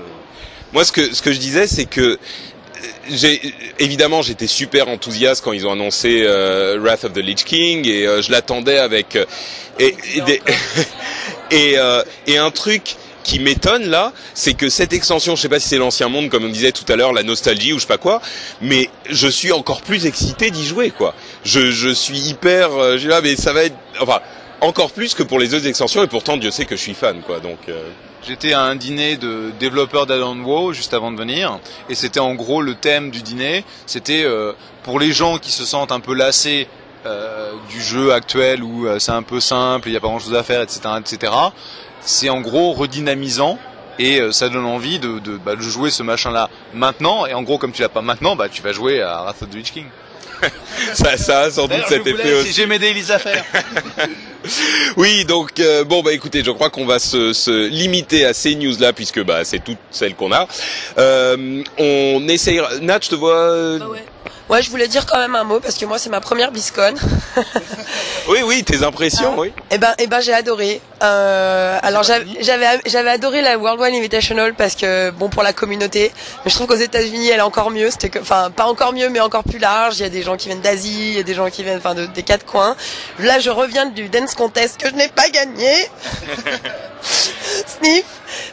Moi, ce que ce que je disais, c'est que j'ai évidemment j'étais super enthousiaste quand ils ont annoncé euh, Wrath of the Lich King et euh, je l'attendais avec euh, et et, des- <laughs> euh, et un truc qui m'étonne là, c'est que cette extension, je sais pas si c'est l'ancien monde comme on disait tout à l'heure, la nostalgie ou je sais pas quoi, mais je suis encore plus excité d'y jouer quoi. Je je suis hyper, euh, je suis là mais ça va être enfin encore plus que pour les autres extensions et pourtant Dieu sait que je suis fan quoi donc. J'étais à un dîner de développeurs d'Alan WoW juste avant de venir, et c'était en gros le thème du dîner. C'était euh, pour les gens qui se sentent un peu lassés euh, du jeu actuel où euh, c'est un peu simple, il n'y a pas grand chose à faire, etc., etc. C'est en gros redynamisant et euh, ça donne envie de, de, bah, de jouer ce machin-là maintenant. Et en gros, comme tu l'as pas maintenant, bah tu vas jouer à Wrath of the Lich King. <laughs> ça, ça a sans doute cet effet aussi. J'ai m'aider Elisa à faire. <laughs> <laughs> Oui, donc euh, bon bah écoutez, je crois qu'on va se, se limiter à ces news là puisque bah c'est toutes celles qu'on a. Euh, on essayera. Nat, je te vois. Ah ouais. Ouais, je voulais dire quand même un mot parce que moi c'est ma première BlizzCon. <laughs> Oui, oui, tes impressions, Ah. oui. Eh ben, eh ben, j'ai adoré. Euh, alors j'avais, j'avais, adoré la Worldwide Invitational parce que bon pour la communauté, mais je trouve qu'aux États-Unis elle est encore mieux. C'était que, enfin pas encore mieux, mais encore plus large. Il y a des gens qui viennent d'Asie, il y a des gens qui viennent, enfin de- des quatre coins. Là, je reviens du dance contest que je n'ai pas gagné. <laughs> Sniff.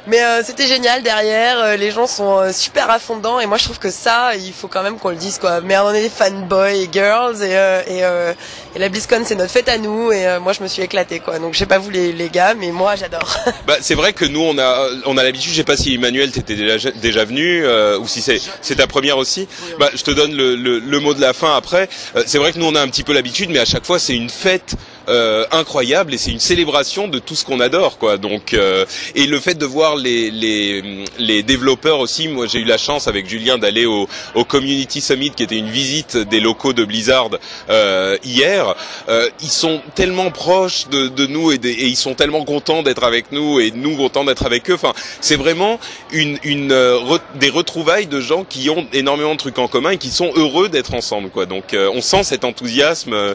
Mais euh, c'était génial derrière, euh, les gens sont euh, super dedans et moi je trouve que ça, il faut quand même qu'on le dise quoi. Mais on est des fanboys et girls et, euh, et, euh, et la BlizzCon c'est notre fête à nous et euh, moi je me suis éclatée quoi. Donc je sais pas vous les, les gars, mais moi j'adore. <laughs> Bah c'est vrai que nous on a on a l'habitude. Je sais pas si Emmanuel t'étais déjà déjà venu ou si c'est c'est ta première aussi. Bah je te donne le, le, le mot de la fin après. C'est vrai que nous on a un petit peu l'habitude, mais à chaque fois c'est une fête euh, incroyable et c'est une célébration de tout ce qu'on adore quoi. Donc euh, et le fait de voir les les les développeurs aussi. Moi j'ai eu la chance avec Julien d'aller au au Community Summit qui était une visite des locaux de Blizzard euh, hier. Euh, ils sont tellement proches de, de nous et, des- et ils sont tellement contents d'être avec nous et nous contents d'être avec eux. Enfin, c'est vraiment une, une euh, re- des retrouvailles de gens qui ont énormément de trucs en commun et qui sont heureux d'être ensemble. Quoi. Donc, euh, on sent cet enthousiasme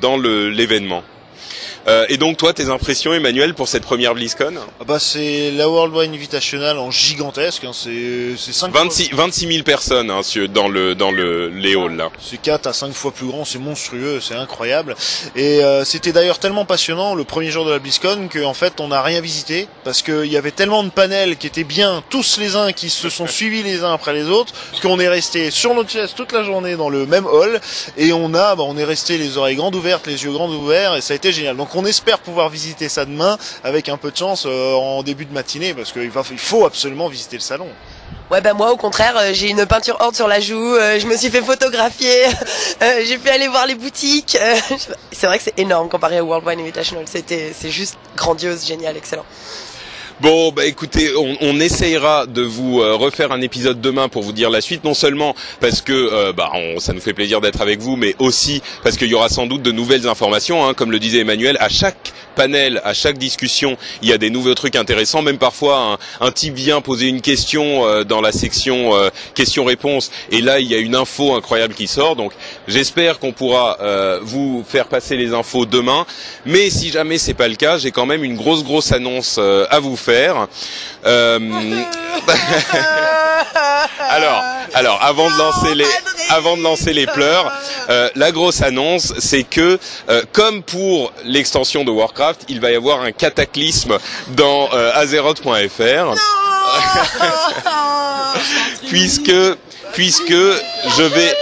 dans le- l'événement événement. Euh, et donc, toi, tes impressions, Emmanuel, pour cette première BlizzCon Ah bah c'est la Worldwide Invitational en gigantesque, hein, c'est c'est 5 26, 26 000 personnes hein, dans le dans le les halls là. C'est 4 à 5 fois plus grand, c'est monstrueux, c'est incroyable. Et euh, c'était d'ailleurs tellement passionnant le premier jour de la BlizzCon qu'en fait on n'a rien visité parce qu'il y avait tellement de panels qui étaient bien, tous les uns qui se sont suivis les uns après les autres, qu'on est resté sur notre chaise toute la journée dans le même hall et on a, bah, on est resté les oreilles grandes ouvertes, les yeux grands ouverts et ça a été génial. Donc on espère pouvoir visiter ça demain avec un peu de chance euh, en début de matinée parce qu'il faut absolument visiter le salon. Ouais bah moi au contraire euh, j'ai une peinture horde sur la joue, euh, je me suis fait photographier, <laughs> j'ai pu aller voir les boutiques. <laughs> c'est vrai que c'est énorme comparé au Worldwide Invitational. C'était c'est juste grandiose, génial, excellent. Bon, bah écoutez, on, on essayera de vous euh, refaire un épisode demain pour vous dire la suite, non seulement parce que euh, bah, on- ça nous fait plaisir d'être avec vous, mais aussi parce qu'il y aura sans doute de nouvelles informations. hein. comme le disait Emmanuel, à chaque panel, à chaque discussion, il y a des nouveaux trucs intéressants. Même parfois, un, type vient poser une question euh, dans la section questions-réponses, et là, il y a une info incroyable qui sort. Donc, j'espère qu'on pourra vous faire passer les infos demain. Mais si jamais c'est pas le cas, j'ai quand même une grosse grosse annonce à vous faire. Euh, <laughs> alors, alors, avant de lancer les, avant de lancer les pleurs, euh, la grosse annonce, c'est que, euh, comme pour l'extension de Warcraft, il va y avoir un cataclysme dans Azeroth.fr, <laughs> puisque, puisque je vais,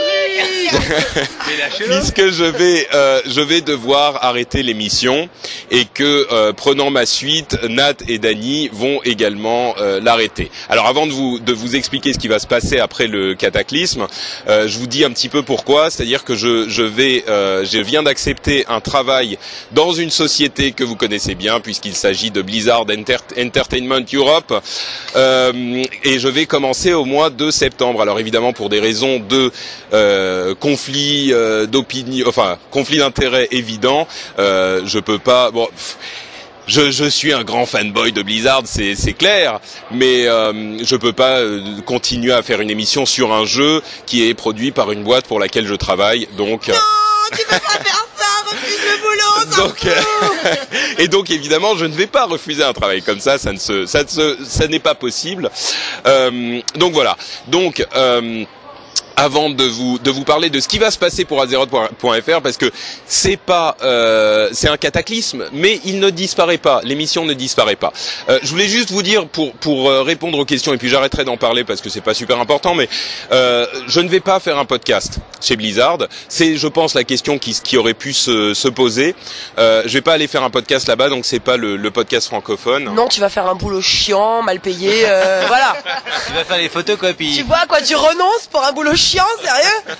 puisque je vais, euh, je vais devoir arrêter l'émission et que euh, prenant ma suite, Nat et Dany vont également euh, l'arrêter. Alors avant de vous de vous expliquer ce qui va se passer après le cataclysme, euh, je vous dis un petit peu pourquoi. C'est-à-dire que je je vais, euh, je viens d'accepter un travail dans une société que vous connaissez bien puisqu'il s'agit de Blizzard Enter- Entertainment Europe euh, et je vais commencer au mois de septembre. Alors évidemment pour des raisons de conflit euh, d'opinion, enfin conflit d'intérêts évident, euh, je peux pas. Bon. pff, je, je suis un grand fanboy de Blizzard, c'est c'est clair, mais euh, je peux pas euh, continuer à faire une émission sur un jeu qui est produit par une boîte pour laquelle je travaille. Donc, euh, tu peux pas faire ça, refuse le boulot, donc euh, <laughs> et donc évidemment, je ne vais pas refuser un travail comme ça, ça ne se, ça ne se, ça n'est pas possible. Euh, donc voilà. Donc euh, avant de vous de vous parler de ce qui va se passer pour Azeroth.fr parce que c'est pas euh, c'est un cataclysme mais il ne disparaît pas. L'émission ne disparaît pas. Euh, je voulais juste vous dire pour pour euh, répondre aux questions et puis j'arrêterai d'en parler parce que c'est pas super important mais euh, je ne vais pas faire un podcast chez Blizzard. C'est je pense la question qui qui aurait pu se, se poser. Euh, je vais pas aller faire un podcast là-bas donc c'est pas le, le podcast francophone. Non, tu vas faire un boulot chiant, mal payé, euh, <laughs> voilà. Tu vas faire les photocopies. Tu vois quoi, tu renonces pour un boulot chiant, sérieux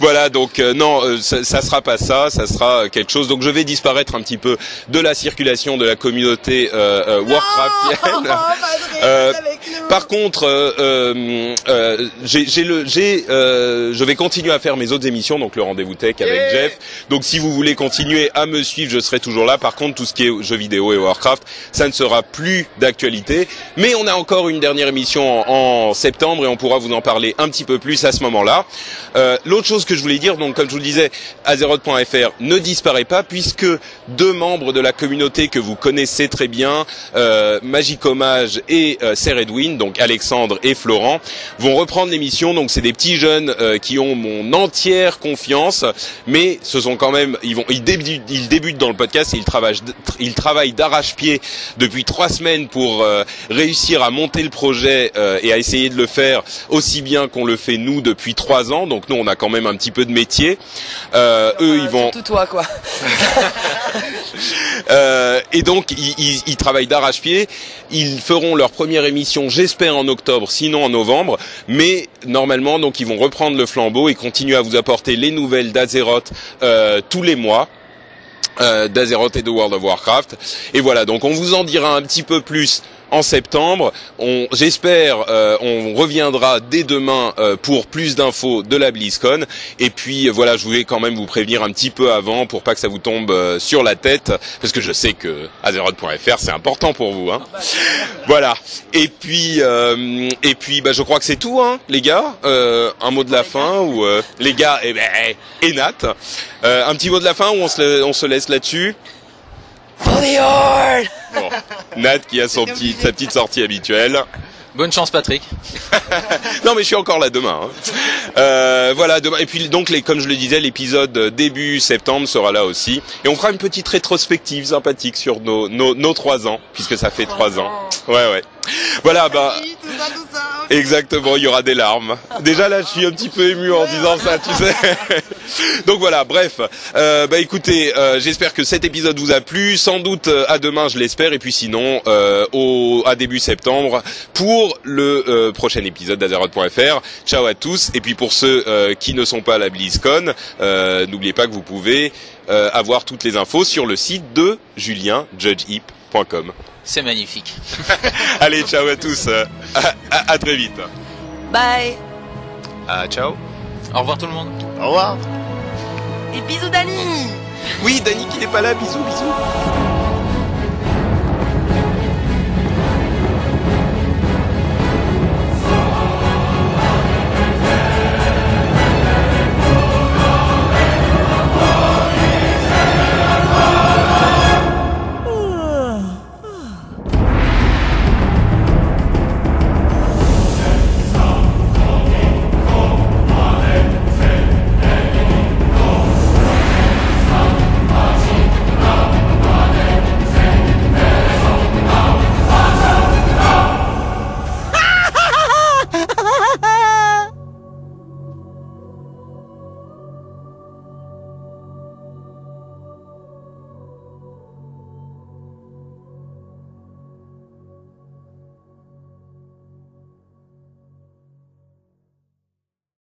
Voilà, donc euh, non, euh, ça, ça sera pas ça, ça sera quelque chose. Donc je vais disparaître un petit peu de la circulation de la communauté euh, euh, Warcraftienne. <laughs> Euh, Par contre, euh, euh, euh, j'ai j'ai le, j'ai, euh, je vais continuer à faire mes autres émissions, donc le rendez-vous tech avec Jeff. Donc si vous voulez continuer à me suivre, je serai toujours là. Par contre, tout ce qui est jeux vidéo et Warcraft, ça ne sera plus d'actualité. Mais on a encore une dernière émission en, en septembre et on pourra vous en parler un petit peu plus à ce Euh, L'autre chose que je voulais dire, donc comme je vous le disais, Azeroth.fr ne disparaît pas puisque deux membres de la communauté que vous connaissez très bien, euh, Magic Hommage et euh, Edwin, donc Alexandre et Florent, vont reprendre l'émission. Donc c'est des petits jeunes euh, qui ont mon entière confiance, mais ce sont quand même, ils vont, ils débutent, ils débutent dans le podcast et ils travaillent, ils travaillent d'arrache-pied depuis trois semaines pour euh, réussir à monter le projet euh, et à essayer de le faire aussi bien qu'on le fait nous depuis trois ans. Donc nous, on a quand même un petit peu de métier. Euh, eux, ils vont toi, quoi. <laughs> euh, et donc ils, ils- ils travaillent d'arrache-pied. Ils feront leur première émission, j'espère en octobre, sinon en novembre. Mais normalement, donc ils vont reprendre le flambeau et continuer à vous apporter les nouvelles d'Azeroth euh, tous les mois. Euh, d'Azeroth et de World of Warcraft. Et voilà, donc on vous en dira un petit peu plus en septembre. On, j'espère, euh, on reviendra dès demain euh, pour plus d'infos de la BlizzCon. Et puis euh, voilà, je voulais quand même vous prévenir un petit peu avant pour pas que ça vous tombe euh, sur la tête, parce que je sais que Azeroth.fr c'est important pour vous. Hein. Voilà. Et puis, euh, et puis, bah, je crois que c'est tout, hein, les gars. Un mot de la fin ou les gars, et ben, et Nat, euh, un petit mot de la fin où on se, on se laisse là-dessus? For the Horde Bon. Nat qui a son petit, sa petite sortie habituelle. Bonne chance Patrick. <laughs> Non, mais je suis encore là demain. hein. Euh, voilà, demain. Et puis donc, les, comme je le disais, l'épisode début septembre sera là aussi, et on fera une petite rétrospective sympathique sur nos nos, nos trois ans, puisque ça fait trois ans. Ouais, ouais. Voilà, bah. Exactement, il y aura des larmes. Déjà là, je suis un petit peu ému en disant ça, tu sais. <laughs> Donc voilà, bref. Euh, bah écoutez, euh, j'espère que cet épisode vous a plu. Sans doute euh, à demain, je l'espère. Et puis sinon, euh, au à début septembre pour le euh, prochain épisode d'Azeroth.fr. Ciao à tous. Et puis pour ceux euh, qui ne sont pas à la BlizzCon, euh, n'oubliez pas que vous pouvez euh, avoir toutes les infos sur le site de Julien judgehip.com. C'est magnifique. <laughs> Allez, ciao à tous. Euh, à- à- à très vite. Bye Ah, ciao. Au revoir tout le monde. Au revoir. Et bisous Dani Oui, Dani qui n'est pas là, bisous, bisous.